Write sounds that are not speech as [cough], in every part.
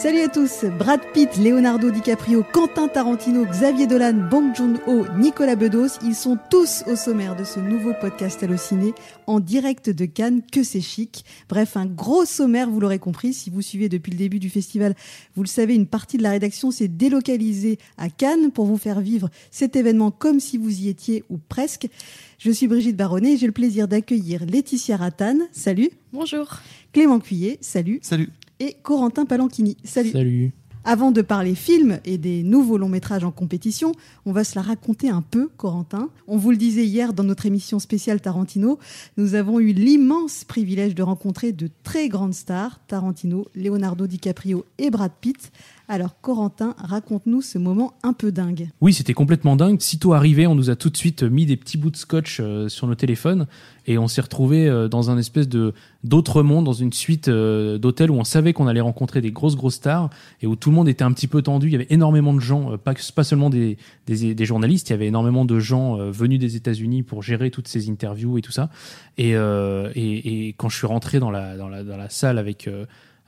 Salut à tous, Brad Pitt, Leonardo DiCaprio, Quentin Tarantino, Xavier Dolan, Bong Joon-ho, Nicolas Bedos, ils sont tous au sommaire de ce nouveau podcast Allociné en direct de Cannes, que c'est chic. Bref, un gros sommaire, vous l'aurez compris, si vous suivez depuis le début du festival, vous le savez, une partie de la rédaction s'est délocalisée à Cannes pour vous faire vivre cet événement comme si vous y étiez ou presque. Je suis Brigitte Baronnet et j'ai le plaisir d'accueillir Laetitia Ratane, salut. Bonjour. Clément Cuillet, salut. Salut et Corentin Palanchini. Salut. Salut. Avant de parler film et des nouveaux longs métrages en compétition, on va se la raconter un peu, Corentin. On vous le disait hier dans notre émission spéciale Tarantino, nous avons eu l'immense privilège de rencontrer de très grandes stars, Tarantino, Leonardo DiCaprio et Brad Pitt. Alors Corentin, raconte-nous ce moment un peu dingue. Oui, c'était complètement dingue. Sitôt arrivé, on nous a tout de suite mis des petits bouts de scotch euh, sur nos téléphones et on s'est retrouvé euh, dans un espèce de d'autre monde, dans une suite euh, d'hôtels où on savait qu'on allait rencontrer des grosses grosses stars et où tout le monde était un petit peu tendu. Il y avait énormément de gens, pas, seulement des, journalistes, il y avait énormément de gens venus des États-Unis pour gérer toutes ces interviews et tout ça. Et, quand je suis rentré dans la salle avec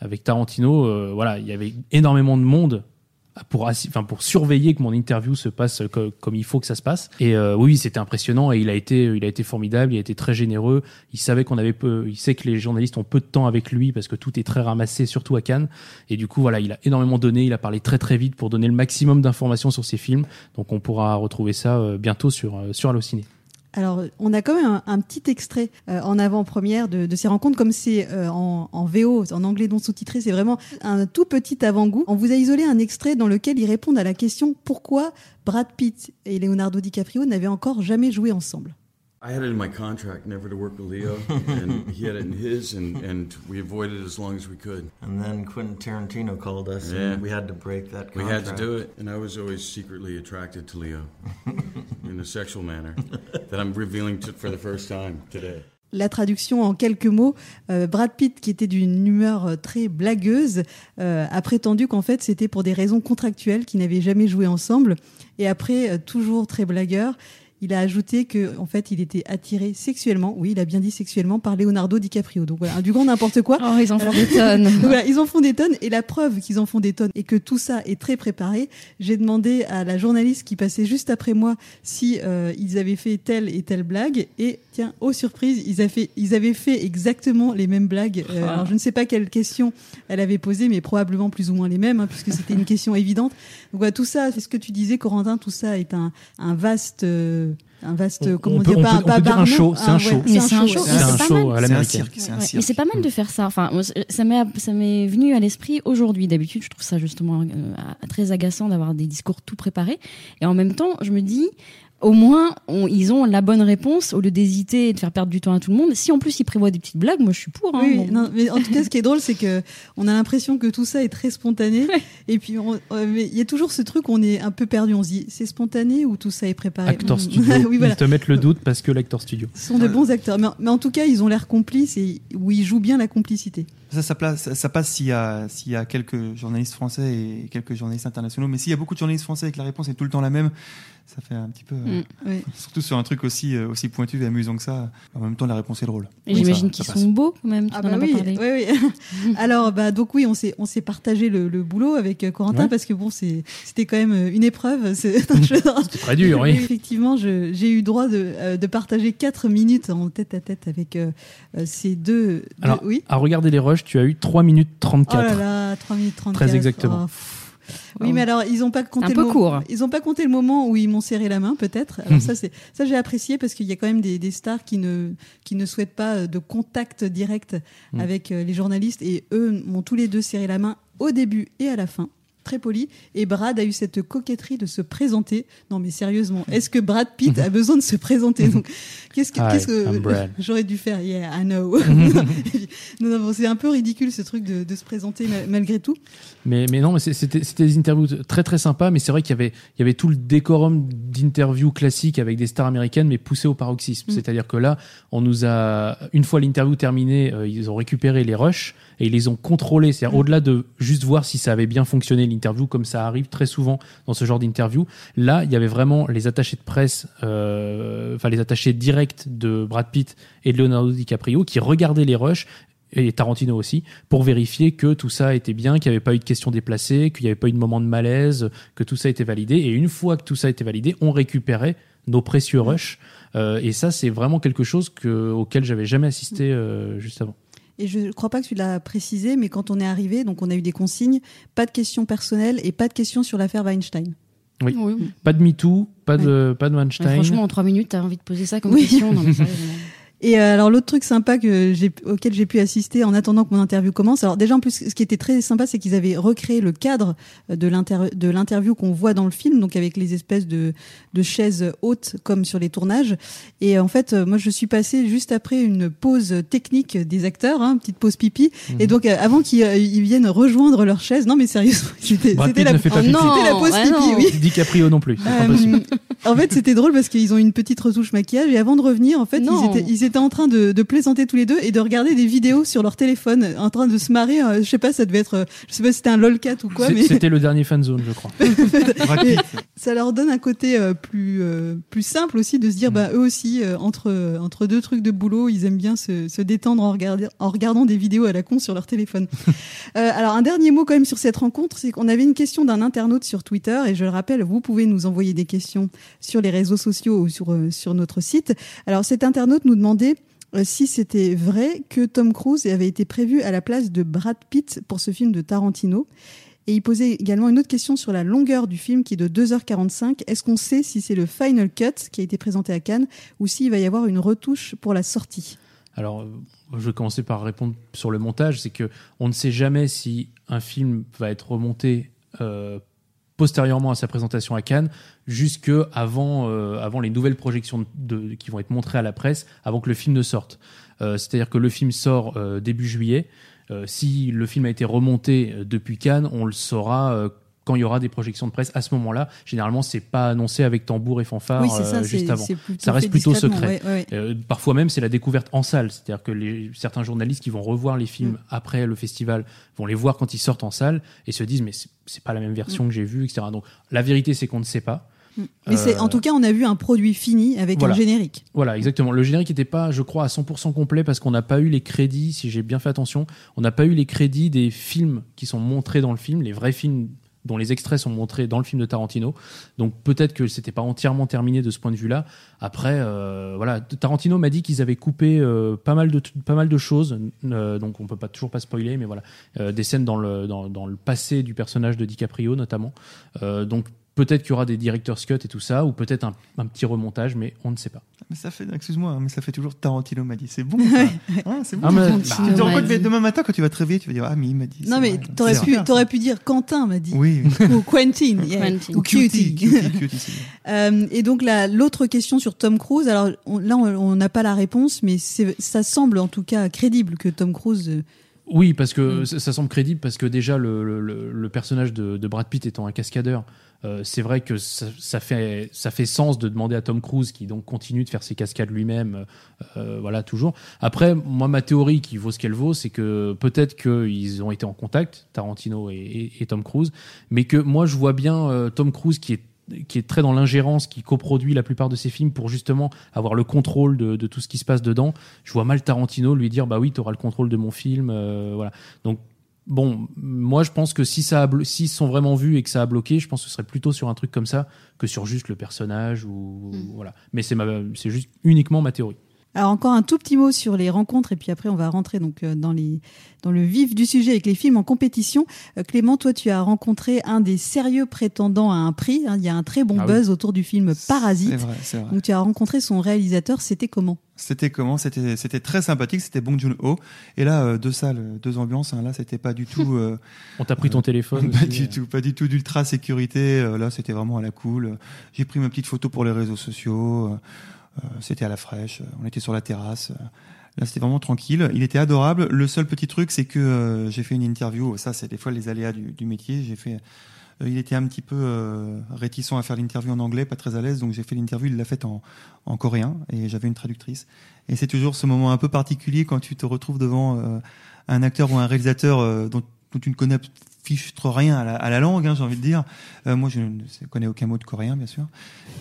avec Tarantino, euh, voilà, il y avait énormément de monde pour, enfin, pour surveiller que mon interview se passe comme il faut que ça se passe. Et euh, oui, c'était impressionnant et il a été, il a été formidable, il a été très généreux. Il savait qu'on avait peu, il sait que les journalistes ont peu de temps avec lui parce que tout est très ramassé, surtout à Cannes. Et du coup, voilà, il a énormément donné, il a parlé très très vite pour donner le maximum d'informations sur ses films. Donc on pourra retrouver ça euh, bientôt sur, sur Allociné. Alors, on a quand même un, petit extrait euh, en avant-première de, ces rencontres, comme c'est euh, en, en, VO, en anglais non sous-titré, c'est vraiment un tout petit avant-goût. On vous a isolé un extrait dans lequel ils répondent à la question pourquoi Brad Pitt et Leonardo DiCaprio n'avaient encore jamais joué ensemble? I had it in my contract never to work with Leo, and he had it in his, and, and we avoided it as long as we could. And then Quentin Tarantino called us, yeah. and we had to break that contract. We had to do it, and I was always secretly attracted to Leo [laughs] in a sexual manner that I'm revealing to, for the first time today. La traduction en quelques mots, euh, Brad Pitt, qui était d'une humeur euh, très blagueuse, euh, a prétendu qu'en fait c'était pour des raisons contractuelles qu'ils n'avaient jamais joué ensemble. Et après, euh, toujours très blagueur, il a ajouté que en fait il était attiré sexuellement, oui il a bien dit sexuellement par Leonardo DiCaprio. Donc voilà, du grand n'importe quoi. Oh ils en font des tonnes. [laughs] voilà, ils en font des tonnes et la preuve qu'ils en font des tonnes et que tout ça est très préparé, j'ai demandé à la journaliste qui passait juste après moi si euh, ils avaient fait telle et telle blague et tiens, aux surprises, ils, avaient fait, ils avaient fait exactement les mêmes blagues. Euh, ah. alors je ne sais pas quelle question elle avait posée, mais probablement plus ou moins les mêmes, hein, puisque c'était une question évidente. Donc voilà, tout ça, c'est ce que tu disais, Corentin, tout ça est un, un vaste... Euh, un vaste, comment on dire, pas, on peut dire un show, c'est un, show. Mais c'est un show, c'est un show à l'américaine. Mais c'est pas mal de faire ça. Enfin, ça m'est, ça m'est venu à l'esprit aujourd'hui. D'habitude, je trouve ça justement euh, très agaçant d'avoir des discours tout préparés. Et en même temps, je me dis, au moins, ils ont la bonne réponse au lieu d'hésiter et de faire perdre du temps à tout le monde. Si en plus ils prévoient des petites blagues, moi je suis pour. Hein, oui, non, mais en tout cas, ce qui est drôle, c'est que on a l'impression que tout ça est très spontané. [laughs] Et puis, il y a toujours ce truc où on est un peu perdu. On se dit, c'est spontané ou tout ça est préparé? Acteur studio. [laughs] oui, voilà. Ils te mettent le doute parce que l'acteur studio. Ce sont de bons acteurs. Mais, en tout cas, ils ont l'air complices et où ils jouent bien la complicité. Ça, ça, place, ça passe s'il y, a, s'il y a quelques journalistes français et quelques journalistes internationaux. Mais s'il y a beaucoup de journalistes français et que la réponse est tout le temps la même, ça fait un petit peu. Euh, mm. [laughs] Surtout sur un truc aussi, euh, aussi pointu et amusant que ça. En même temps, la réponse est drôle. Et j'imagine qu'ils sont beaux quand même. Ah bah oui, oui, oui. [laughs] Alors, bah, donc oui, on s'est, on s'est partagé le, boulot avec euh, Corentin parce que bon, c'est, c'était quand même une épreuve. C'est [laughs] très dur, oui. Effectivement, j'ai eu droit de, de, partager 4 minutes en tête à tête avec ces deux. Alors, oui. à regarder les rushs, tu as eu 3 minutes 34. Oh là là, 3 minutes 34. Très exactement. Oh, oui, mais alors ils n'ont pas compté un peu court. Ils ont pas compté le moment où ils m'ont serré la main, peut-être. Alors ça, c'est ça j'ai apprécié parce qu'il y a quand même des, des, stars qui ne qui ne souhaitent pas euh, de contact direct mm. avec euh, les journalistes et eux m'ont tous les deux serré la main au début et à la fin très poli. Et Brad a eu cette coquetterie de se présenter. Non, mais sérieusement, est-ce que Brad Pitt a besoin de se présenter Donc, qu'est-ce que, [laughs] j'aurais dû faire Yeah, I know. [laughs] non, non, c'est un peu ridicule ce truc de, de se présenter malgré tout. Mais, mais non, mais c'était, des interviews très très sympas. Mais c'est vrai qu'il y avait, il y avait tout le décorum d'interviews classiques avec des stars américaines, mais poussé au paroxysme. Mm. C'est-à-dire que là, on nous a, une fois l'interview terminée, euh, ils ont récupéré les rushs et ils les ont contrôlés. C'est-à-dire mm. au-delà de juste voir si ça avait bien fonctionné l'interview, comme ça arrive très souvent dans ce genre d'interview. Là, il y avait vraiment les attachés de presse, euh, enfin les attachés directs de Brad Pitt et de Leonardo DiCaprio qui regardaient les rushs et Tarantino aussi, pour vérifier que tout ça était bien, qu'il n'y avait pas eu de questions déplacées, qu'il n'y avait pas eu de moment de malaise, que tout ça était validé. Et une fois que tout ça était validé, on récupérait nos précieux rushs. Euh, et ça, c'est vraiment quelque chose que, auquel j'avais jamais assisté euh, juste avant. Et je ne crois pas que tu l'as précisé, mais quand on est arrivé, donc on a eu des consignes, pas de questions personnelles et pas de questions sur l'affaire Weinstein. Oui. Pas de MeToo, pas de, pas de Weinstein. franchement, en trois minutes, tu as envie de poser ça comme question. Non, [laughs] Et euh, alors l'autre truc sympa que j'ai auquel j'ai pu assister en attendant que mon interview commence. Alors déjà en plus ce qui était très sympa c'est qu'ils avaient recréé le cadre de l'inter de l'interview qu'on voit dans le film donc avec les espèces de de chaises hautes comme sur les tournages et en fait moi je suis passée juste après une pause technique des acteurs hein, petite pause pipi et mhm. donc euh, avant qu'ils euh, ils viennent rejoindre leur chaise non mais sérieusement [laughs] c'était c'était la, oh, la, pause pipi non. oui. DiCaprio non plus. en fait c'était drôle parce qu'ils ont une petite retouche maquillage et avant de revenir en fait ils étaient ils étaient étaient en train de, de, plaisanter tous les deux et de regarder des vidéos sur leur téléphone, en train de se marrer. Euh, je sais pas, ça devait être, euh, je sais pas si c'était un lolcat ou quoi. Mais... C'était le dernier fanzone, je crois. [laughs] ça leur donne un côté euh, plus plus simple aussi de se dire, mm. bah eux aussi entre entre deux trucs de boulot, ils aiment bien se, se détendre en, regarder, en regardant des vidéos à la con sur leur téléphone. [laughs] alors un dernier mot quand même sur cette rencontre, c'est qu'on avait une question d'un internaute sur Twitter et je le rappelle, vous pouvez nous envoyer des questions sur les réseaux sociaux ou sur sur notre site. Alors cet internaute nous demandait euh, si c'était vrai que Tom Cruise avait été prévu à la place de Brad Pitt pour ce film de Tarantino. Et il posait également une autre question sur la longueur du film qui est de 2h45. Est-ce qu'on sait si c'est le final cut qui a été présenté à Cannes ou s'il va y avoir une retouche pour la sortie? Alors, euh, je vais commencer par répondre sur le montage. C'est que on ne sait jamais si un film va être remonté euh, postérieurement à sa présentation à Cannes, jusque avant, euh, les nouvelles projections qui vont être montrées à la presse, avant que le film ne sorte. Euh, c'est-à-dire que le film sort euh, début juillet. si le film a été remonté depuis Cannes, on le saura quand il y aura des projections de presse, à ce moment-là, généralement, c'est pas annoncé avec tambour et fanfare euh, juste avant. Ça reste plutôt secret. Euh, parfois même, c'est la découverte en salle, c'est-à-dire que les, certains journalistes qui vont revoir les films mm. après le festival vont les voir quand ils sortent en salle et se disent mais c'est pas la même version mm. que j'ai vue, etc. Donc la vérité, c'est qu'on ne sait pas. Mm. Mais c'est en tout cas, on a vu un produit fini avec un générique. Voilà, exactement. Le générique n'était pas, je crois, à 100% complet parce qu'on n'a pas eu les crédits, si j'ai bien fait attention, on n'a pas eu les crédits des films qui sont montrés dans le film, les vrais films dont les extraits sont montrés dans le film de Tarantino. Donc peut-être que c'était pas entièrement terminé de ce point de vue-là. Après, euh, voilà, Tarantino m'a dit qu'ils avaient coupé euh, pas mal de pas mal de choses. Euh, donc on peut pas toujours pas spoiler, mais voilà, des scènes dans le dans, dans, le passé du personnage de DiCaprio notamment. donc Peut-être qu'il y aura des directeurs cut et tout ça, ou peut-être un, petit remontage, mais on ne sait pas. Mais ça fait, excuse-moi, hein, mais ça fait toujours Tarantino m'a dit. C'est bon. [laughs] Ah, c'est bon. Ah, bah, demain matin, quand tu vas te réveiller, tu vas dire Ah, mais il m'a dit. Non, mais t'aurais pu, aurais pu dire Quentin m'a dit. Oui. [laughs] ou Quentin. Ou Cutie. [laughs] Euh, et donc, l'autre question sur Tom Cruise, alors là, on n'a pas la réponse, mais ça semble en tout cas crédible que Tom Cruise. Euh, oui, parce que mm. ça, semble crédible, parce que déjà, le, le, personnage de, de, Brad Pitt étant un cascadeur, euh, c'est vrai que ça, fait, ça fait sens de demander à Tom Cruise, qui donc continue de faire ses cascades lui-même, euh, voilà, toujours. Après, moi, ma théorie qui vaut ce qu'elle vaut, c'est que peut-être qu'ils ont été en contact, Tarantino et, Tom Cruise, mais que moi, je vois bien euh, Tom Cruise qui est qui est très dans l'ingérence, qui coproduit la plupart de ses films pour justement avoir le contrôle de, tout ce qui se passe dedans. Je vois mal Tarantino lui dire bah oui, tu auras le contrôle de mon film, voilà. Donc Bon, moi je pense que si ça s'ils sont vraiment vus et que ça a bloqué, je pense que ce serait plutôt sur un truc comme ça que sur juste le personnage ou mm. voilà. Mais c'est c'est juste uniquement ma théorie. Alors encore un tout petit mot sur les rencontres et puis après on va rentrer donc euh, dans les dans le vif du sujet avec les films en compétition. Euh, Clément, toi tu as rencontré un des sérieux prétendants à un prix. Hein. Il y a un très bon ah buzz autour du film Parasite. C'est vrai, c'est vrai. Donc tu as rencontré son réalisateur. C'était comment? C'était comment? C'était c'était très sympathique. C'était Bong Joon Ho. Et là euh, deux salles, deux ambiances. Hein. Là c'était pas du tout. [laughs] on t'a pris ton téléphone. [laughs] Pas du tout, pas du tout d'ultra sécurité. là c'était vraiment à la cool. J'ai pris ma petite photo pour les réseaux sociaux. Euh, c'était à la fraîche, on était sur la terrasse. Là, c'était vraiment tranquille. Il était adorable. Le seul petit truc, c'est que euh, j'ai fait une interview. Ça, c'est des fois les aléas du, métier. J'ai fait. Euh, il était un petit peu réticent à faire l'interview en anglais, pas très à l'aise. Donc j'ai fait l'interview. Il l'a faite en, en, coréen et j'avais une traductrice. Et c'est toujours ce moment un peu particulier quand tu te retrouves devant un acteur ou un réalisateur dont, dont, tu ne connais fiche trop rien à la, à la langue, hein, j'ai envie de dire. Euh, moi, je ne connais aucun mot de coréen, bien sûr.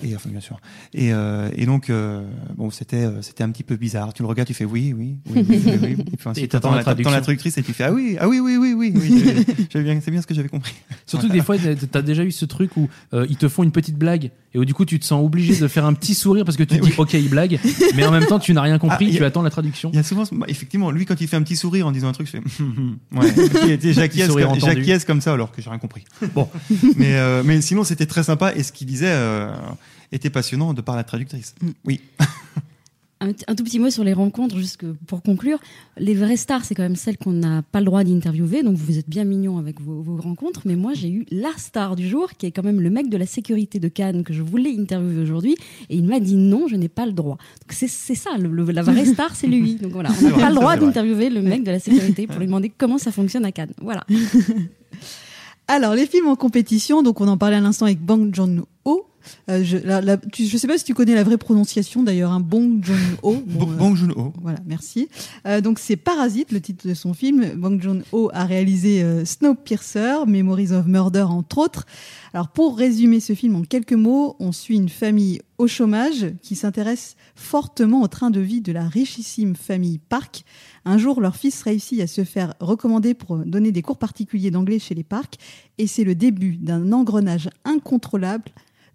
Et enfin, bien sûr. Et, euh, et donc, euh, bon, c'était c'était un petit peu bizarre. Tu le regardes, tu fais oui, oui, oui, oui. [laughs] Et puis ensuite, t'attends la, la traductrice et tu fais ah oui, ah oui, oui, oui, oui. oui [laughs] bien, c'est bien ce que j'avais compris. Surtout que des fois, t'as déjà eu ce truc où euh, ils te font une petite blague et où du coup, tu te sens obligé de faire un petit sourire parce que tu [laughs] te dis ok, il blague, mais en même temps, tu n'as rien compris, Ah, il y tu a- attends la traduction. Il y a souvent, ce- bah, effectivement, lui, quand il fait un petit sourire en disant un truc, je fais, ouais, Et comme- ça alors que j'ai rien compris. Bon. [laughs] mais, euh, mais sinon, c'était très sympa et ce qu'il disait euh, était passionnant de par la traductrice. Oui. Un, un tout petit mot sur les rencontres, juste pour conclure. Les vraies stars, c'est quand même celles qu'on n'a pas le droit d'interviewer. Donc vous êtes bien mignons avec vos, vos rencontres. Mais moi, j'ai eu la star du jour, qui est quand même le mec de la sécurité de Cannes que je voulais interviewer aujourd'hui. Et il m'a dit non, je n'ai pas le droit. Donc c'est c'est ça, le- le- la vraie star, c'est lui. Donc voilà, on n'a vrai, pas le droit d'interviewer le mec de la sécurité pour lui demander comment ça fonctionne à Cannes. Voilà. [laughs] Alors, les films en compétition, donc on en parlait à l'instant avec Bang Joon-ho. Euh, je, la, la- tu- je sais pas si tu connais la vraie prononciation d'ailleurs, un Bong Joon-ho. [laughs] Bon, euh, Joon-ho. Voilà, merci. Euh, donc c'est Parasite, le titre de son film. Bong Joon-ho a réalisé euh, Snowpiercer, Memories of Murder entre autres. Alors pour résumer ce film en quelques mots, on suit une famille au chômage qui s'intéresse fortement au train de vie de la richissime famille Park. Un jour, leur fils réussit à se faire recommander pour donner des cours particuliers d'anglais chez les Park et c'est le début d'un engrenage incontrôlable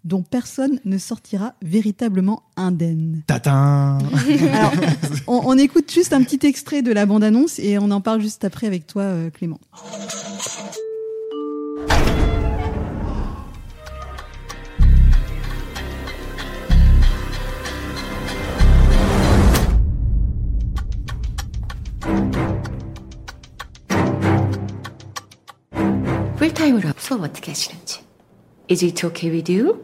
dont personne ne sortira véritablement indemne. Tatin. Alors, on, on écoute juste un petit extrait de la bande-annonce et on en parle juste après avec toi, euh, Clément. 풀타임으로 수업 어떻게 하시는지. Is it okay with you?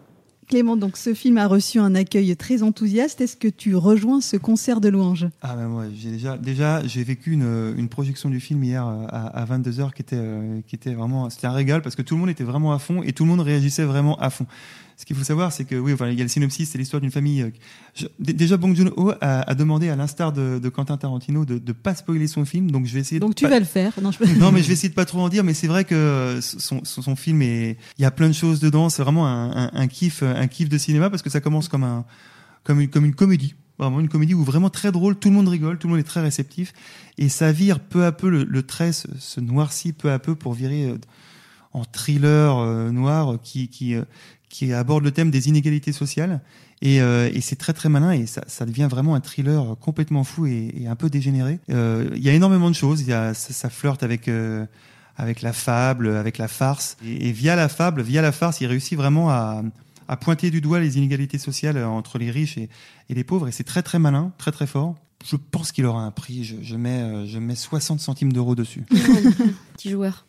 Clément, donc ce film a reçu un accueil très enthousiaste. Est-ce que tu rejoins ce concert de louanges? Ah ben moi, j'ai déjà, déjà, j'ai vécu une, une projection du film hier euh, à, à 22 h qui était, euh, qui était vraiment, c'était un régal parce que tout le monde était vraiment à fond et tout le monde réagissait vraiment à fond. Ce qu'il faut savoir, c'est que oui, enfin, il y a le synopsis, c'est l'histoire d'une famille. euh, je- déjà, Bong Joon-ho a, a demandé, à l'instar de, de Quentin Tarantino, de, de pas spoiler son film, donc je vais essayer. Donc tu pas- vas le faire. Non, je... non, mais je vais essayer de pas trop en dire, mais c'est vrai que son, son, son film est, il y a plein de choses dedans. C'est vraiment un, un, un kiff, un kiff de cinéma parce que ça commence comme un, comme une, comme une comédie. Vraiment une comédie où vraiment très drôle, tout le monde rigole, tout le monde est très réceptif et ça vire peu à peu le, le trait se, se noircit peu à peu pour virer euh, en thriller euh, noir qui qui euh, qui aborde le thème des inégalités sociales et, euh, et c'est très très malin et ça, ça devient vraiment un thriller complètement fou et, un peu dégénéré. Euh, Il y a énormément de choses, il y a ça, flirte avec euh, avec la fable, avec la farce et, et via la fable, via la farce, il réussit vraiment à à pointer du doigt les inégalités sociales entre les riches et, et les pauvres et c'est très très malin, très très fort. Je pense qu'il aura un prix, je, je mets euh, je mets 60 centimes d'euros dessus. [laughs] Petit joueur.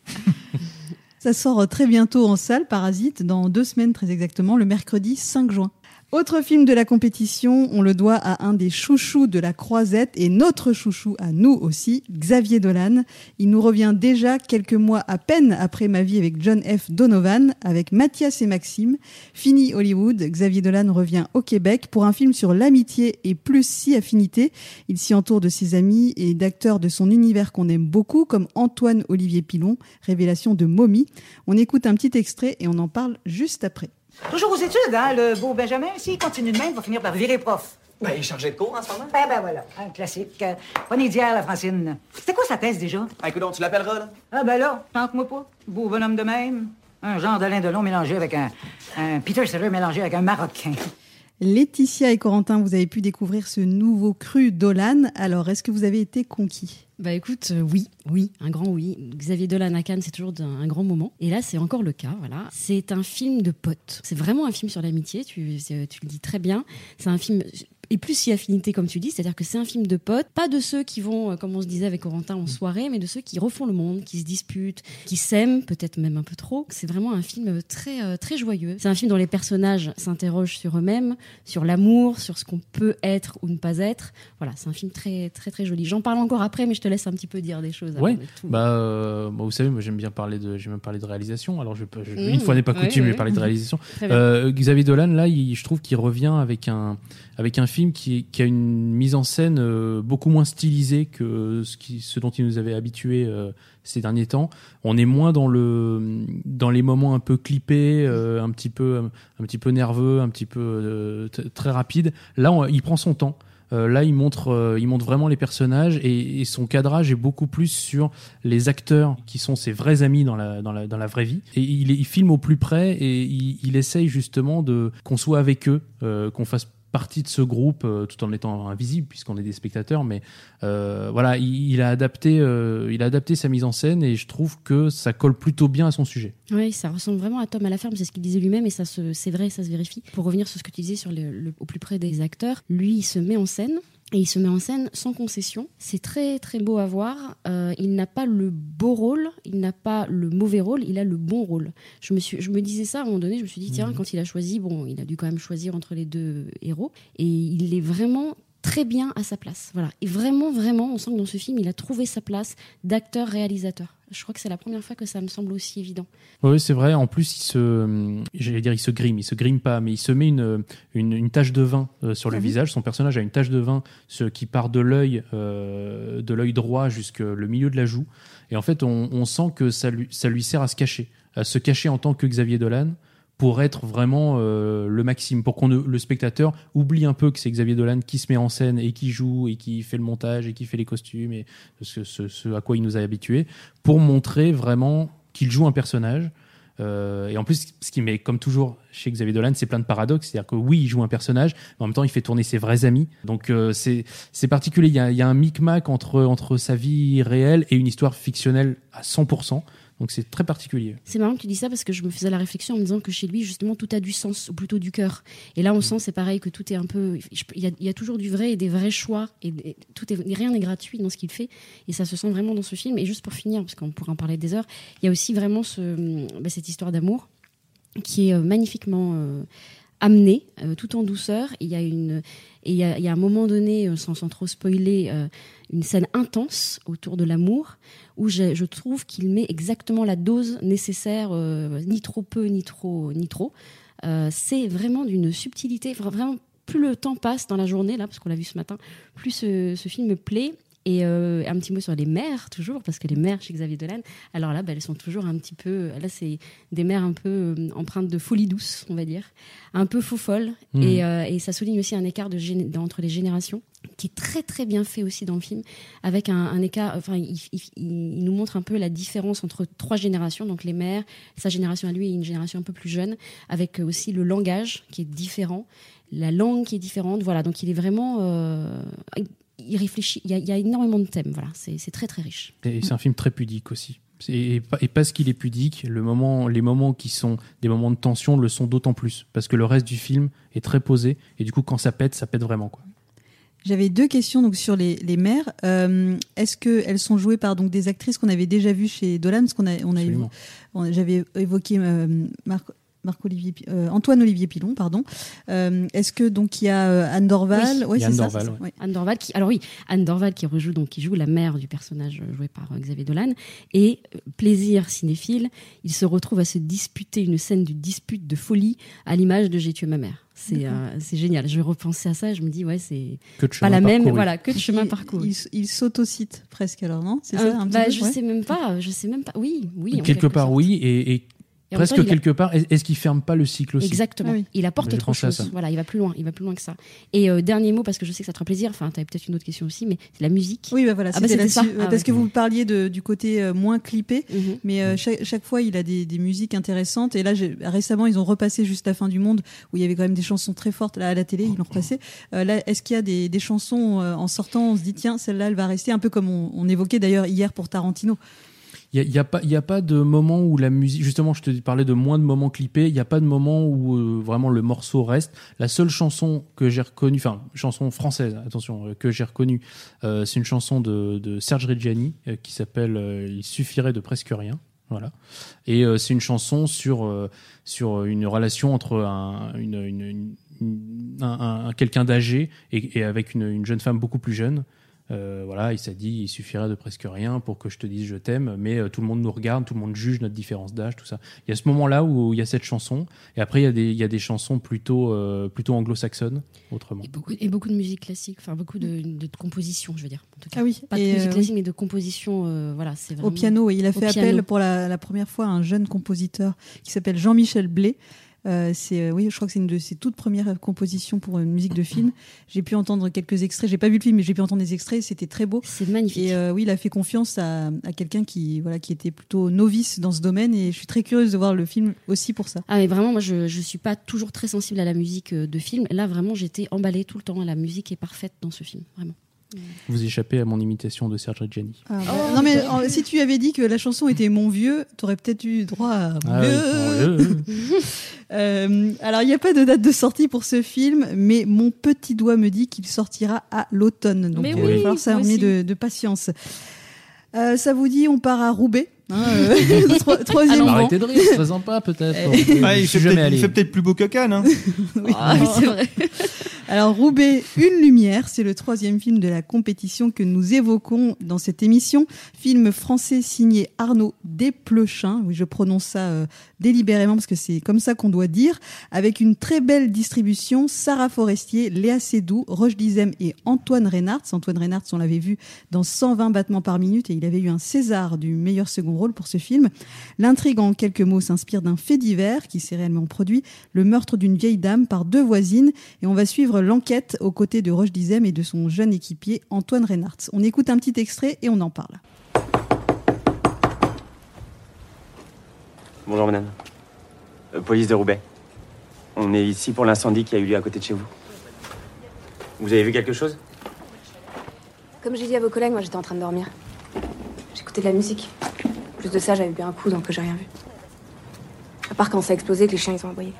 Ça sort euh, très bientôt en salle, Parasite, dans deux semaines très exactement, le mercredi 5 juin. Autre film de la compétition, on le doit à un des chouchous de la croisette et notre chouchou à nous aussi, Xavier Dolan. Il nous revient déjà quelques mois à peine après ma vie avec John F. Donovan, avec Mathias et Maxime. Fini Hollywood, Xavier Dolan revient au Québec pour un film sur l'amitié et plus si affinité. Il s'y entoure de ses amis et d'acteurs de son univers qu'on aime beaucoup, comme Antoine Olivier Pilon, révélation de Mommy. On écoute un petit extrait et on en parle juste après. Toujours aux études, hein, le beau Benjamin. S'il continue de même, il va finir par virer prof. Ben, il changeait de cours en ce moment. Ben, ben voilà, un classique. Prenez d'hier, la Francine. C'était quoi sa thèse déjà? Ah, écoute, donc, tu l'appelleras, là? Ah ben là, tente-moi pas. Beau bonhomme de même. Un genre d'Alain Delon mélangé avec un, un Peter Sellers mélangé avec un Marocain. Laetitia et Corentin, vous avez pu découvrir ce nouveau cru Dolan. Alors, est-ce que vous avez été conquis? Bah écoute, euh, oui, oui, un grand oui. Xavier Dolan à Cannes, c'est toujours un, grand moment. Et là, c'est encore le cas, voilà. C'est un film de potes. C'est vraiment un film sur l'amitié, tu le dis très bien. C'est un film... Et plus si affinité, comme tu dis, c'est-à-dire que c'est un film de potes, pas de ceux qui vont, euh, comme on se disait avec Corentin, en soirée, mais de ceux qui refont le monde, qui se disputent, qui s'aiment, peut-être même un peu trop. C'est vraiment un film très, euh, très joyeux. C'est un film dont les personnages s'interrogent sur eux-mêmes, sur l'amour, sur ce qu'on peut être ou ne pas être. Voilà, c'est un film très, très, très joli. J'en parle encore après, mais je te laisse un petit peu dire des choses. Ouais, tout. bah, euh, moi, vous savez, moi j'aime bien parler de, j'aime parler de réalisation. Alors, je, je- Mmh, une fois n'est pas ouais, coutume, je vais ouais. parler de réalisation. Euh, Xavier Dolan, là, il- je trouve qu'il revient avec un, avec un film qui, qui, a une mise en scène euh, beaucoup moins stylisée que ce, dont il nous avait habitué euh, ces derniers temps. On est moins dans le dans les moments un peu clippés, euh, un petit peu un petit peu nerveux, un petit peu très rapide. Là, il prend son temps. là, il montre, il montre vraiment les personnages et, son cadrage est beaucoup plus sur les acteurs qui sont ses vrais amis dans la, dans la, dans la vraie vie. Et il, il filme au plus près et il, il essaye justement de qu'on soit avec eux, qu'on fasse partie de ce groupe euh, tout en étant invisible puisqu'on est des spectateurs mais euh, voilà il, a adapté euh, il a adapté sa mise en scène et je trouve que ça colle plutôt bien à son sujet. Oui ça ressemble vraiment à Tom à la ferme c'est ce qu'il disait lui-même et ça c'est vrai ça se vérifie. Pour revenir sur ce que tu disais sur le, au plus près des acteurs lui il se met en scène et il se met en scène sans concession. C'est très très beau à voir. Euh, il n'a pas le beau rôle, il n'a pas le mauvais rôle, il a le bon rôle. Je me, suis, je me disais ça à un moment donné, je me suis dit, tiens, mhm. quand il a choisi, bon, il a dû quand même choisir entre les deux héros. Et il est vraiment très bien à sa place. Voilà. Et vraiment, vraiment, on sent que dans ce film, il a trouvé sa place d'acteur-réalisateur. Je crois que c'est la première fois que ça me semble aussi évident. Oui, c'est vrai. En plus, il se, j'allais dire, il se grime. Il se grime pas, mais il se met une, une, tache de vin euh, sur le ah visage. Son personnage a une tache de vin ce qui part de l'œil, euh, de l'œil droit jusqu'au milieu de la joue. Et en fait, on, on, sent que ça lui, ça lui sert à se cacher, à se cacher en tant que Xavier Dolan pour être vraiment euh, le maximum, pour qu'on le spectateur oublie un peu que c'est Xavier Dolan qui se met en scène et qui joue et qui fait le montage et qui fait les costumes et ce, à quoi il nous a habitués, pour montrer vraiment qu'il joue un personnage. Euh, et en plus, ce qui met, comme toujours chez Xavier Dolan, c'est plein de paradoxes. C'est-à-dire que oui, il joue un personnage, mais en même temps, il fait tourner ses vrais amis. Donc euh, c'est c'est particulier. Il y, a, il y a un micmac entre entre sa vie réelle et une histoire fictionnelle à 100%. Donc c'est très particulier. C'est marrant que tu dis ça parce que je me faisais la réflexion en me disant que chez lui, justement, tout a du sens, ou plutôt du cœur. Et là, on mm. sent, c'est pareil, que tout est un peu. Il y, a, toujours du vrai et des vrais choix. Et, tout est, rien n'est gratuit dans ce qu'il fait. Et ça se sent vraiment dans ce film. Et juste pour finir, parce qu'on pourrait en parler des heures, il y a aussi vraiment ce, bah, cette histoire d'amour qui est euh, magnifiquement. Euh, amenée euh, tout en douceur. Il y a une et il y a, un moment donné, sans, sans trop spoiler, une scène intense autour de l'amour où je, trouve qu'il met exactement la dose nécessaire, euh, ni trop peu, ni trop, ni trop. Euh, c'est vraiment d'une subtilité, vraiment plus le temps passe dans la journée, là, parce qu'on l'a vu ce matin, plus ce film me plaît. Et euh, un petit mot sur les mères, toujours, parce que les mères chez Xavier Dolan, alors là, bah, elles sont toujours un petit peu. Là, c'est des mères un peu euh, empreintes de folie douce, on va dire, un peu faux folles. Mmh. Et, euh, et, ça souligne aussi un écart de entre les générations, qui est très, très bien fait aussi dans le film, avec un, un écart. Enfin, il, il, nous montre un peu la différence entre trois générations, donc les mères, sa génération à lui et une génération un peu plus jeune, avec aussi le langage qui est différent, la langue qui est différente. Voilà, donc il est vraiment. Euh, il réfléchit. Il y, a, énormément de thèmes. Voilà, c'est très très riche. Et c'est un film très pudique aussi. Et, parce qu'il est pudique, le moment, les moments qui sont des moments de tension le sont d'autant plus. Parce que le reste du film est très posé. Et du coup, quand ça pète, ça pète vraiment. quoi. J'avais deux questions donc sur les, les mères. Euh, est-ce qu'elles sont jouées par donc des actrices qu'on avait déjà vues chez Dolan Parce qu'on a, on a, j'avais évoqué euh, Marc, Marc-Olivier, euh, Antoine-Olivier Pilon, pardon. Euh, est-ce que donc il y a euh, Anne Dorval? Oui, Anne Dorval. Anne Dorval qui, alors oui, Anne Dorval qui rejoue donc qui joue la mère du personnage joué par Xavier Dolan. Et plaisir cinéphile, il se retrouve à se disputer une scène de dispute de folie à l'image de J'ai tué ma mère. C'est c'est génial. Je repensais à ça, je me dis ouais c'est pas la même, voilà que de chemin parcouru. Il, il, s'autocite presque alors non? C'est ça un bah, Je sais même pas, je sais même pas. Oui, oui. Quelque part oui, et, et Presque quelque part, est-ce qu'il ferme pas le cycle aussi Exactement. Ah il apporte autre chose. Voilà, il va plus loin, il va plus loin que ça. Et euh, dernier mot parce que je sais que ça te fera plaisir. Enfin, tu avais peut-être une autre question aussi, mais c'est la musique. Oui, bah voilà, ah bah ça. Ah parce que vous parliez de, du côté euh, moins clippé, mhm. mais euh, chaque, chaque, fois il a des, des musiques intéressantes. Et là, récemment, ils ont repassé juste la fin du monde où il y avait quand même des chansons très fortes là à la télé. Ils l'ont repassé. là, est-ce qu'il y a des, des chansons en sortant, on se dit tiens, celle-là, elle va rester un peu comme on, on évoquait d'ailleurs hier pour Tarantino? Il n'y a, a, a pas de moment où la musique. Justement, je te parlais de moins de moments clippés. Il n'y a pas de moment où euh, vraiment le morceau reste. La seule chanson que j'ai reconnue, enfin, chanson française, attention, euh, que j'ai reconnue, euh, c'est une chanson de, de Serge Reggiani qui s'appelle Il suffirait de presque rien. Voilà. Et c'est une chanson sur, sur une relation entre un, quelqu'un d'âgé et, avec une, jeune femme beaucoup plus jeune. Euh, voilà, il s'est dit, il suffirait de presque rien pour que je te dise je t'aime, mais euh, tout le monde nous regarde, tout le monde juge notre différence d'âge, tout ça. Il y a ce moment-là où il y a cette chanson, et après il y a des, il y a des chansons plutôt, euh, plutôt anglo-saxonnes, autrement. Et beaucoup, et beaucoup de musique classique, enfin beaucoup de, de, composition, je veux dire. En tout cas. Ah oui, pas de musique classique, mais de composition, voilà, c'est Au piano, il a fait appel pour la, la, première fois à un jeune compositeur qui s'appelle Jean-Michel Blé, euh, c'est euh, oui, je crois que c'est une de ses toutes premières compositions pour une musique de film. J'ai pu entendre quelques extraits. J'ai pas vu le film, mais j'ai pu entendre des extraits. C'était très beau. C'est magnifique. Et euh, oui, il a fait confiance à, à quelqu'un qui voilà qui était plutôt novice dans ce domaine. Et je suis très curieuse de voir le film aussi pour ça. Ah mais vraiment, moi je je suis pas toujours très sensible à la musique de film. Là vraiment, j'étais emballée tout le temps. La musique est parfaite dans ce film, vraiment. Vous échappez à mon imitation de Serge Reggiani. Ah, non mais si tu avais dit que la chanson était Mon vieux, t'aurais peut-être eu droit à ah vieux. [laughs] euh, alors il n'y a pas de date de sortie pour ce film, mais mon petit doigt me dit qu'il sortira à l'automne. Donc il va falloir s'armer de, de, patience. Euh, ça vous dit, on part à Roubaix Hein, euh, [laughs] [laughs] troisième Alors, arrêtez de rire, présent pas peut-être. Ah, il, fait peut-être plus beau que Cannes. Hein. oui, ah, c'est vrai. Alors Roubaix, une lumière, c'est le troisième film de la compétition que nous évoquons dans cette émission. Film français signé Arnaud Desplechin, oui je prononce ça euh, délibérément parce que c'est comme ça qu'on doit dire, avec une très belle distribution, Sarah Forestier, Léa Seydoux, Roche Dizem et Antoine Reynards. Antoine Reynards, on l'avait vu dans 120 battements par minute et il avait eu un César du meilleur second rôle pour ce film. L'intrigue en quelques mots s'inspire d'un fait divers qui s'est réellement produit, le meurtre d'une vieille dame par deux voisines et on va suivre l'enquête aux côtés de Roche Dizem et de son jeune équipier Antoine Reynards. On écoute un petit extrait et on en parle. Bonjour madame. Euh, police de Roubaix. On est ici pour l'incendie qui a eu lieu à côté de chez vous. Vous avez vu quelque chose? Comme j'ai dit à vos collègues, moi j'étais en train de dormir. J'écoutais de la musique. Plus de ça, j'avais bien un coup, donc j'ai rien vu. À part quand ça a explosé, que les chiens ils ont aboyé.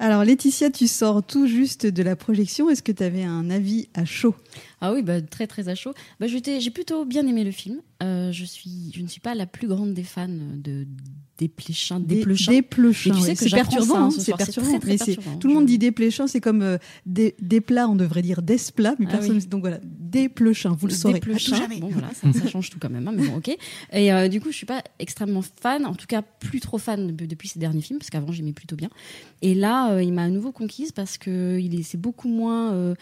Alors Laetitia, tu sors tout juste de la projection. Est-ce que tu avais un avis à chaud? Ah oui, bah, très très à chaud. Bah, j'ai plutôt bien aimé le film. Euh, je, suis, je ne suis pas la plus grande des fans de Desplechin, Desplechin. Desplechin, tu sais c'est perturbant, hein, c'est perturbant. Mais tout le monde dit Desplechin, c'est comme euh, des, des, plats, on devrait dire Desplat, mais ah personne. Donc voilà, Desplechin, vous le saurez. Desplechin, bon voilà, ça, ça, change tout quand même, hein, mais bon, ok. Et euh, du coup, je suis pas extrêmement fan, en tout cas plus trop fan depuis ces derniers films, parce qu'avant j'aimais plutôt bien. Et là, euh, il m'a à nouveau conquise parce que il est, c'est beaucoup moins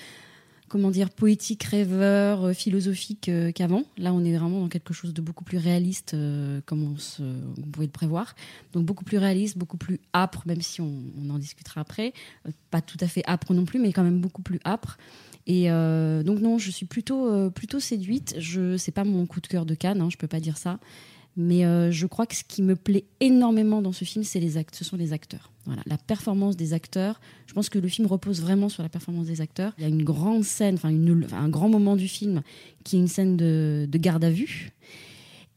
comment dire, poétique, rêveur, euh, philosophique euh, qu'avant. Là, on est vraiment dans quelque chose de beaucoup plus réaliste, euh, comme on, pouvait le prévoir. Donc beaucoup plus réaliste, beaucoup plus âpre, même si on, en discutera après. pas tout à fait âpre non plus, mais quand même beaucoup plus âpre. Et donc non, je suis plutôt plutôt séduite. Je c'est pas mon coup de cœur de Cannes, hein, je peux pas dire ça. Mais euh, je crois que ce qui me plaît énormément dans ce film, c'est les actes. Ce sont les acteurs. Voilà, la performance des acteurs. Je pense que le film repose vraiment sur la performance des acteurs. Il y a une grande scène, enfin, un grand moment du film qui est une scène de, de garde à vue.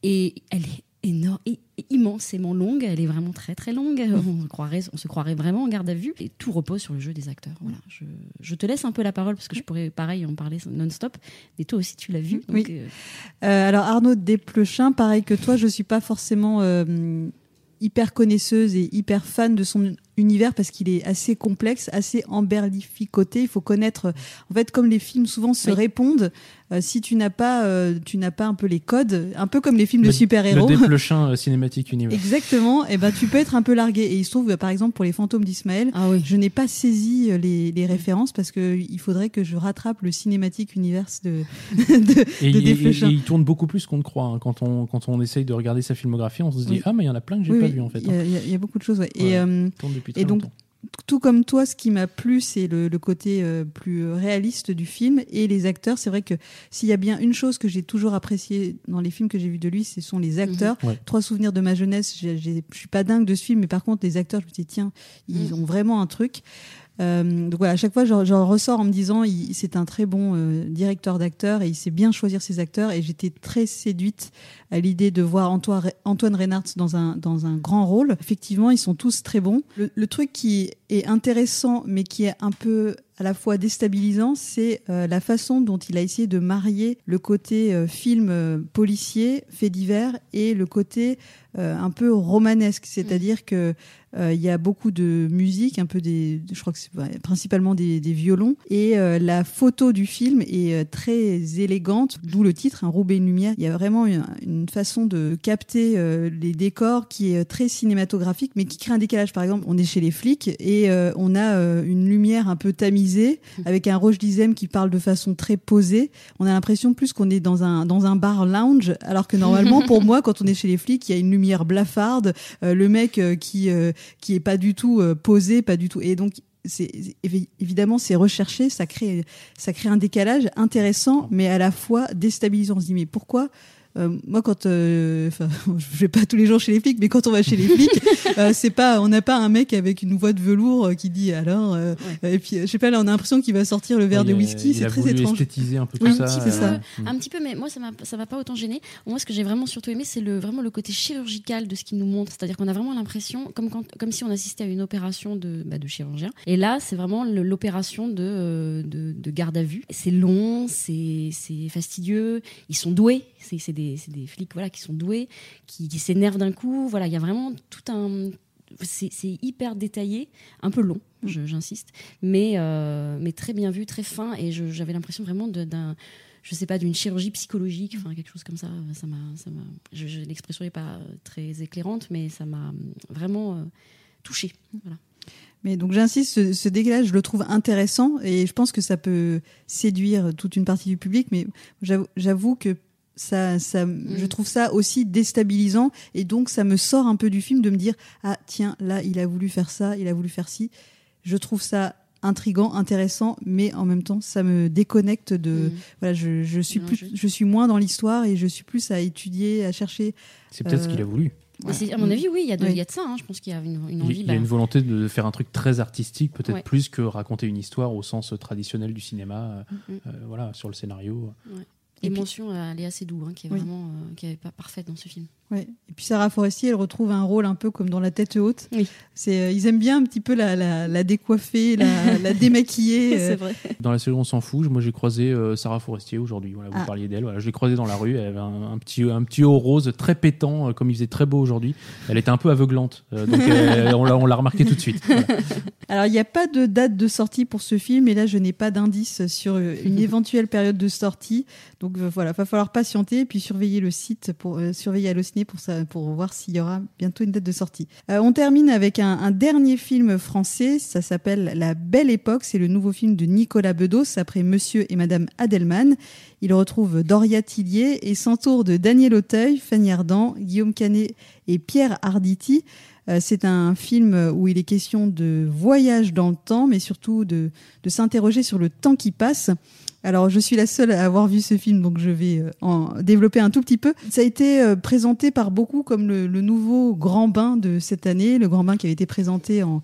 Et elle est énorme, et immensément longue. Elle est vraiment très très longue. On, croirait, on se croirait vraiment en garde à vue. Et tout repose sur le jeu des acteurs. Voilà. Je, je te laisse un peu la parole parce que je pourrais pareil en parler non-stop. Et toi aussi tu l'as vu. oui. Euh, euh, alors Arnaud Desplechin, pareil que toi, je suis pas forcément euh, hyper connaisseuse et hyper fan de son univers parce qu'il est assez complexe, assez emberlificoté. Il faut connaître. En fait, comme les films souvent se répondent, euh, si tu n'as pas, euh, tu n'as pas un peu les codes, un peu comme les films de super-héros. Le déplechin euh, cinématique [laughs] univers. Exactement. Et eh ben, tu peux être un peu largué. Et il se trouve, par exemple, pour les fantômes d'Ismaël, ah oui. je n'ai pas saisi les, les, références parce que il faudrait que je rattrape le cinématique univers de, [laughs] de, et, de et, il tourne beaucoup plus qu'on ne croit. Hein. Quand on quand on essaye de regarder sa filmographie, on se dit ah mais il y en a plein que j'ai pas vu en fait. Il y, y, a beaucoup de choses. Ouais. et, et donc tout comme toi, ce qui m'a plu, c'est le, côté euh, plus réaliste du film et les acteurs. C'est vrai que s'il y a bien une chose que j'ai toujours appréciée dans les films que j'ai vus de lui, ce sont les acteurs. Mhm. Trois souvenirs de ma jeunesse. Je suis pas dingue de ce film, mais par contre, les acteurs, je me dis tiens, ils mhm. ont vraiment un truc. Euh, donc voilà, à chaque fois, j'en ressors en me disant, c'est un très bon euh, directeur d'acteurs et il sait bien choisir ses acteurs. Et j'étais très séduite à l'idée de voir Antoine, Antoine Reynards dans un, dans un grand rôle. Effectivement, ils sont tous très bons. Le, le truc qui est intéressant, mais qui est un peu à la fois déstabilisant, c'est euh, la façon dont il a essayé de marier le côté film policier, fait divers, et le côté un peu romanesque, c'est-à-dire que euh, il y a beaucoup de musique, un peu des, je crois que c'est principalement des, des, violons. Et euh, la photo du film est euh, très élégante, d'où le titre, un Roubaix une lumière. Il y a vraiment une, une façon de capter les décors qui est très cinématographique, mais qui crée un décalage. Par exemple, on est chez les flics et on a une lumière un peu tamisée [laughs] avec un Roche Dizem qui parle de façon très posée. On a l'impression plus qu'on est dans un dans un bar lounge, alors que normalement, pour [laughs] moi, quand on est chez les flics, il y a une lumière blafarde, le mec qui qui est pas du tout euh, posé, pas du tout. Et donc c'est évidemment c'est recherché, ça crée ça crée un décalage intéressant, mais à la fois déstabilisant. On se dit mais pourquoi euh, moi, quand, euh, enfin, [laughs] je vais pas tous les jours chez les flics, mais quand on va chez les flics, [laughs] euh, c'est pas, on n'a pas un mec avec une voix de velours qui dit alors, et puis je sais pas, là, on a l'impression qu'il va sortir le verre de whisky, c'est très étrange. esthétiser un peu tout ça. Un petit, ça. un petit peu, mais moi, ça m'a, ça m'a pas autant gêné. Moi, ce que j'ai vraiment surtout aimé, c'est le vraiment le côté chirurgical de ce qu'il nous montre, c'est-à-dire qu'on a vraiment l'impression, comme quand, comme si on assistait à une opération de, bah, de chirurgien. Et là, c'est vraiment l'opération de, de, de garde à vue. C'est long, c'est, c'est fastidieux. Ils sont doués. C'est des, des, flics voilà, qui sont doués, qui, s'énervent d'un coup. Voilà, il y a vraiment tout un. C'est hyper détaillé, un peu long, mm. j'insiste, mais, euh, mais très bien vu, très fin. Et j'avais l'impression vraiment d'un je sais pas, d'une chirurgie psychologique, enfin quelque chose comme ça. Ça m'a, l'expression n'est pas très éclairante, mais ça m'a vraiment euh, touchée. Voilà. Mais donc j'insiste, ce, ce, décalage, je le trouve intéressant et je pense que ça peut séduire toute une partie du public. Mais j'avoue que ça, ça, je mm. trouve ça aussi déstabilisant et donc ça me sort un peu du film de me dire ah tiens là il a voulu faire ça, il a voulu faire ci. Je trouve ça intrigant, intéressant, mais en même temps ça me déconnecte de mm. voilà je, je suis plus je suis moins dans l'histoire et je suis plus à étudier, à chercher. C'est peut-être ce qu'il a voulu. À mon avis, oui, il y a de, y a de ça. Hein. Je pense qu'il y a une, une envie. Il y a une bah. volonté de faire un truc très artistique, peut-être plus que raconter une histoire au sens traditionnel du cinéma, mm, euh, voilà, sur le scénario. Et mention à Léa Seydoux, hein, qui est vraiment euh, qui est pas parfaite dans ce film. Ouais. Et puis Sarah Forestier, elle retrouve un rôle un peu comme dans La Tête Haute. Oui. C'est, euh, ils aiment bien un petit peu la, la, la décoiffer, la, [laughs] la démaquiller. C'est euh. vrai. Dans la série On s'en fout, moi j'ai croisé Sarah Forestier aujourd'hui. Voilà, vous ah. parliez d'elle. Voilà, je l'ai croisée dans la rue. Elle avait un, petit, un petit haut rose très pétant, comme il faisait très beau aujourd'hui. Elle était un peu aveuglante, donc [laughs] on, l'a, on l'a remarqué tout de suite. [laughs] Alors il n'y a pas de date de sortie pour ce film, et là je n'ai pas d'indice sur une éventuelle période de sortie. Donc voilà, va falloir patienter et puis surveiller le site pour surveiller Allociné pour voir s'il y aura bientôt une date de sortie. Euh, on termine avec un, dernier film français, ça s'appelle La Belle Époque, c'est le nouveau film de Nicolas Bedos après Monsieur et Madame Adelman. Il retrouve Doria Tillier et s'entoure de Daniel Auteuil, Fanny Ardant, Guillaume Canet et Pierre Arditi. Euh, c'est un film où il est question de voyage dans le temps, mais surtout de s'interroger sur le temps qui passe. Alors, je suis la seule à avoir vu ce film, donc je vais euh, en développer un tout petit peu. Ça a été euh, présenté par beaucoup comme le, le nouveau grand bain de cette année, le grand bain qui avait été présenté en,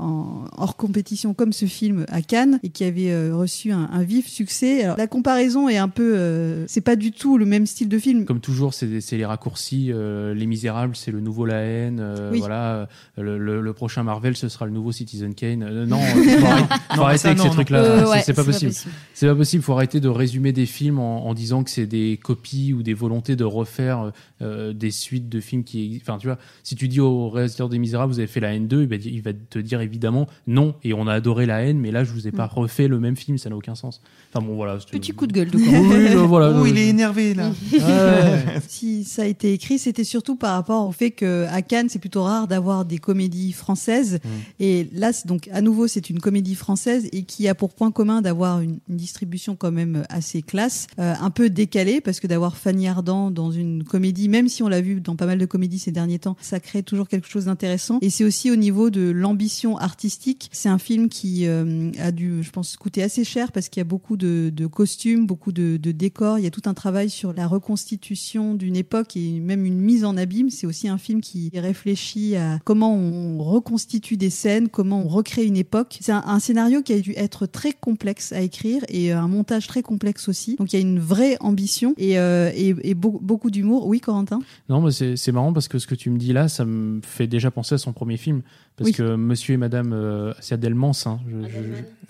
en, hors compétition comme ce film à Cannes et qui avait euh, reçu un, un, vif succès. Alors, la comparaison est un peu, euh, c'est pas du tout le même style de film. Comme toujours, c'est les raccourcis. Euh, les Misérables, c'est le nouveau La haine. Voilà, le, le, le, prochain Marvel, ce sera le nouveau Citizen Kane. non, faut, [laughs] faut arrêter avec ces trucs-là. c'est pas, possible. C'est pas possible. Faut arrêter de résumer des films en, en, disant que c'est des copies ou des volontés de refaire des suites de films qui, enfin, tu vois, si tu dis au réalisateur des Misérables, vous avez fait La haine 2, il va te dire évidemment non. Et on a adoré la haine, mais là, je vous ai pas mm. refait le même film, ça n'a aucun sens. Enfin bon, voilà. Petit coup de gueule, de oui, voilà. Oh, il est énervé là. [laughs] si ça a été écrit, c'était surtout par rapport au fait que à Cannes, c'est plutôt rare d'avoir des comédies françaises. Mm. Et là, donc à nouveau, c'est une comédie française et qui a pour point commun d'avoir une, distribution quand même assez classe, euh, un peu décalée, parce que d'avoir Fanny Ardant dans une comédie, même si on l'a vu dans pas mal de comédies ces derniers temps, ça crée toujours quelque chose d'intéressant. Et c'est aussi au niveau de l'ambition artistique. C'est un film qui euh, a dû, je pense, coûter assez cher parce qu'il y a beaucoup de, costumes, beaucoup de, décors. Il y a tout un travail sur la reconstitution d'une époque et même une mise en abîme. C'est aussi un film qui réfléchit à comment on reconstitue des scènes, comment on recrée une époque. C'est un, scénario qui a dû être très complexe à écrire et un montage très complexe aussi. Donc il y a une vraie ambition et, euh, beaucoup d'humour. Oui, Corentin? Non, mais c'est marrant parce que ce que tu me dis là, ça me fait déjà penser à son premier film parce que Monsieur et Madame, euh, c'est Adelmans, hein, je, je-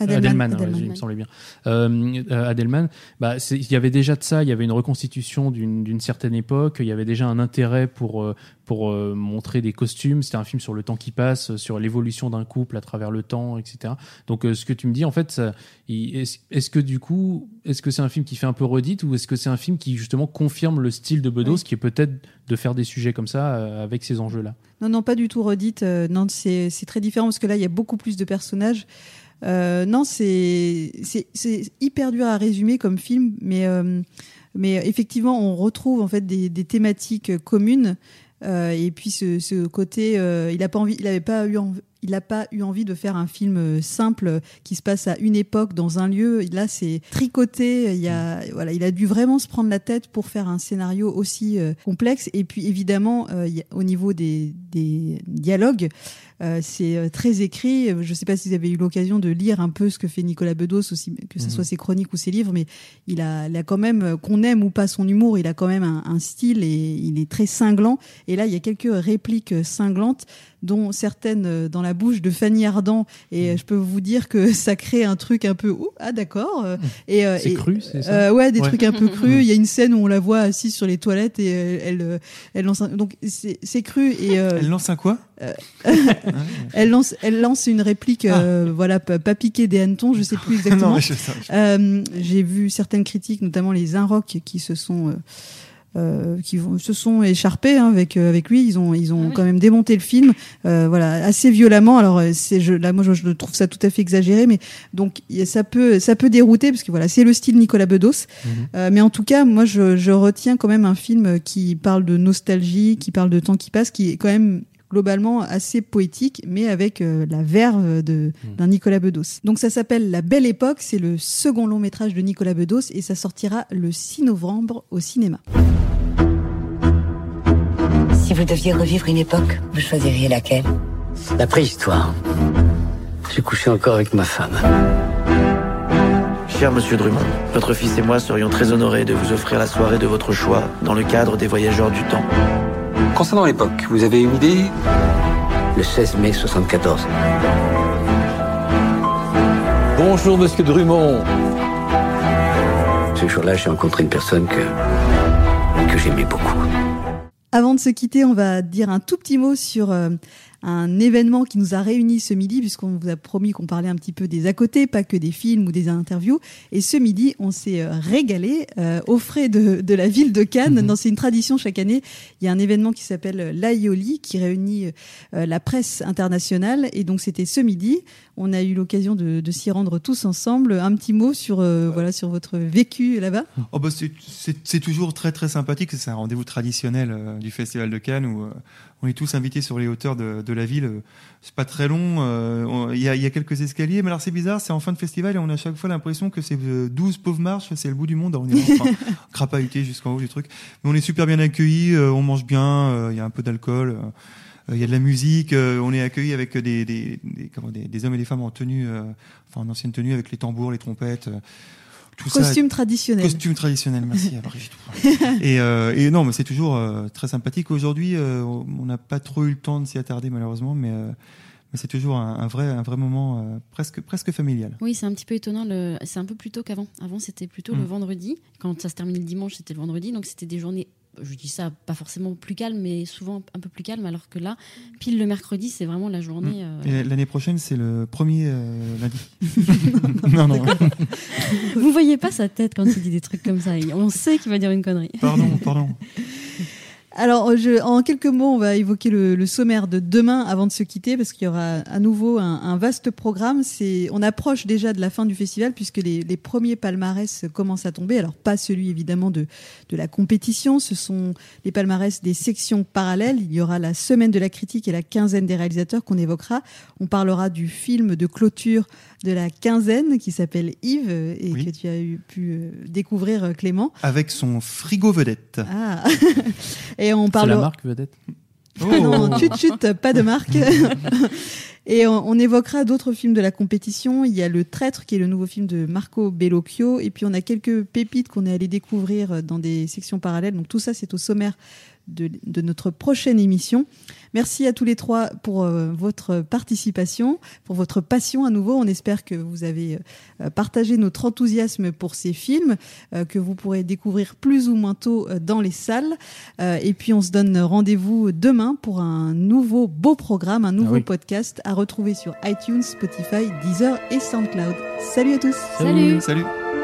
Adelman, Adelman, ouais, Adelman. il me semblait bien. Euh, euh, Adelman, bah, il y avait déjà de ça, il y avait une reconstitution d'une certaine époque, il y avait déjà un intérêt pour euh, pour euh, montrer des costumes. C'était un film sur le temps qui passe, sur l'évolution d'un couple à travers le temps, etc. Donc euh, ce que tu me dis, en fait, est-ce que du coup, est-ce que c'est un film qui fait un peu redite ou est-ce que c'est un film qui justement confirme le style de Bedos, qui est peut-être de faire des sujets comme ça euh, avec ces enjeux-là? Non, non, pas du tout redite. Euh, non, c'est très différent parce que là, il y a beaucoup plus de personnages. Euh, non, c'est hyper dur à résumer comme film, mais mais effectivement, on retrouve en fait des, des thématiques communes. Et puis ce, ce côté, il a pas envie, il avait pas eu envie. Il n'a pas eu envie de faire un film euh, simple euh, qui se passe à une époque dans un lieu. Là, c'est tricoté. Il y a, voilà, il a dû vraiment se prendre la tête pour faire un scénario aussi euh, complexe. Et puis évidemment, euh, il y a- au niveau des, des dialogues, euh, c'est euh, très écrit. Je ne sais pas si vous avez eu l'occasion de lire un peu ce que fait Nicolas Bedos, aussi, que ce Mhm. soit ses chroniques ou ses livres, mais il a, il a quand même, euh, qu'on aime ou pas son humour, il a quand même un, un style et il est très cinglant. Et là, il y a quelques répliques euh, cinglantes dont certaines euh, dans la bouche de Fanny Ardant. Et euh, je peux vous dire que [laughs] ça crée un truc un peu, Ouh, ah d'accord. euh, Et, euh, C'est cru, c'est ça Ouais, des Ouais. trucs un peu [laughs] crus. Il y a une scène où on la voit assise sur les toilettes et elle, elle lance un... Donc c'est c'est cru. Et, Elle lance un quoi [laughs] elle lance, elle lance une réplique, euh, voilà, pas, piquée des hannetons, je sais plus exactement. J'ai vu certaines critiques, notamment les Inrock, qui se sont euh, qui vont, se sont écharpés hein, avec euh, avec lui. Ils ont ils ont quand même démonté le film, euh, voilà, assez violemment. Alors euh, c'est je, là, moi je, je trouve ça tout à fait exagéré, mais donc ça peut ça peut dérouter parce que voilà, c'est le style Nicolas Bedos. Euh, mais en tout cas, moi je, je retiens quand même un film qui parle de nostalgie, qui parle de temps qui passe, qui est quand même globalement assez poétique, mais avec euh, la verve de- d'un Nicolas Bedos. Donc ça s'appelle La Belle Époque, c'est le second long métrage de Nicolas Bedos et ça sortira le 6 novembre au cinéma. Si vous deviez revivre une époque, vous choisiriez laquelle? La préhistoire. J'ai couché encore avec ma femme. Cher monsieur Drummond, votre fils et moi serions très honorés de vous offrir la soirée de votre choix dans le cadre des voyageurs du temps. Concernant l'époque, vous avez une idée? Le 16 mai 74. Bonjour, monsieur Drummond. Ce jour-là, j'ai rencontré une personne que, que j'aimais beaucoup. Avant de se quitter, on va dire un tout petit mot sur euh, un événement qui nous a réunis ce midi, puisqu'on vous a promis qu'on parlait un petit peu des à côté, pas que des films ou des interviews. Et ce midi, on s'est euh, régalé euh, aux frais de, de la ville de Cannes. Non, C'est une tradition chaque année. Il y a un événement qui s'appelle l'AIOLI, qui réunit euh, la presse internationale. Et donc c'était ce midi. On a eu l'occasion de, de s'y rendre tous ensemble. Un petit mot sur, euh, voilà, sur votre vécu là-bas? Oh bah c'est- toujours très très sympathique. C'est un rendez-vous traditionnel euh, du Festival de Cannes où euh, on est tous invités sur les hauteurs de, de la ville. C'est pas très long. on- Il y, a, il y a quelques escaliers, mais alors c'est bizarre. C'est en fin de festival et on a chaque fois l'impression que c'est euh, 12 pauvres marches, c'est le bout du monde. On est [laughs] enfin, crapahuté jusqu'en haut du truc. Mais on est super bien accueillis. on mange bien. Il y a un peu d'alcool. Euh, Il y a de la musique, euh, on est accueillis avec des, des, des, comment, des, des hommes et des femmes en tenue, euh, enfin en ancienne tenue avec les tambours, les trompettes. tout ça- Costume traditionnel. Costume traditionnel, merci à Brigitte. [laughs] et, euh, et non, mais c'est toujours euh, très sympathique. Aujourd'hui, euh, on n'a pas trop eu le temps de s'y attarder malheureusement, mais, mais c'est toujours un, un vrai, un vrai moment presque, presque familial. Oui, c'est un petit peu étonnant. Le... C'est un peu plus tôt qu'avant. Avant, c'était plutôt le Mm. vendredi. Quand ça se termine le dimanche, c'était le vendredi. Donc, c'était des journées, je dis ça, pas forcément plus calmes, mais souvent un peu plus calmes. Alors que là, pile le mercredi, c'est vraiment la journée. euh, Et l'année prochaine, c'est le premier euh, lundi. [laughs] non, non. Vous voyez pas sa tête quand il dit des trucs comme ça. On sait qu'il va dire une connerie. Pardon, pardon. [laughs] Alors, je, en quelques mots, on va évoquer le, le sommaire de demain avant de se quitter, parce qu'il y aura à nouveau un, un vaste programme. C'est, on approche déjà de la fin du festival, puisque les, les premiers palmarès commencent à tomber. Alors, pas celui évidemment de, de la compétition, ce sont les palmarès des sections parallèles. Il y aura la semaine de la critique et la quinzaine des réalisateurs qu'on évoquera. On parlera du film de clôture de la quinzaine qui s'appelle Yves et Oui. que tu as eu, pu euh, découvrir, euh, Clément. Avec son frigo vedette. Ah. [laughs] et on C'est parle la marque vedette [laughs] non, chut, chut, pas de marque. [laughs] Et on, on évoquera d'autres films de la compétition. Il y a Le Traître, qui est le nouveau film de Marco Bellocchio. Et puis on a quelques pépites qu'on est allé découvrir dans des sections parallèles. Donc tout ça, c'est au sommaire de, de notre prochaine émission. Merci à tous les trois pour euh, votre participation, pour votre passion à nouveau. On espère que vous avez euh, partagé notre enthousiasme pour ces films, euh, que vous pourrez découvrir plus ou moins tôt dans les salles. et puis on se donne rendez-vous demain pour un nouveau beau programme, un nouveau Ah oui. podcast à retrouver sur iTunes, Spotify, Deezer et SoundCloud. Salut à tous. Salut. Salut.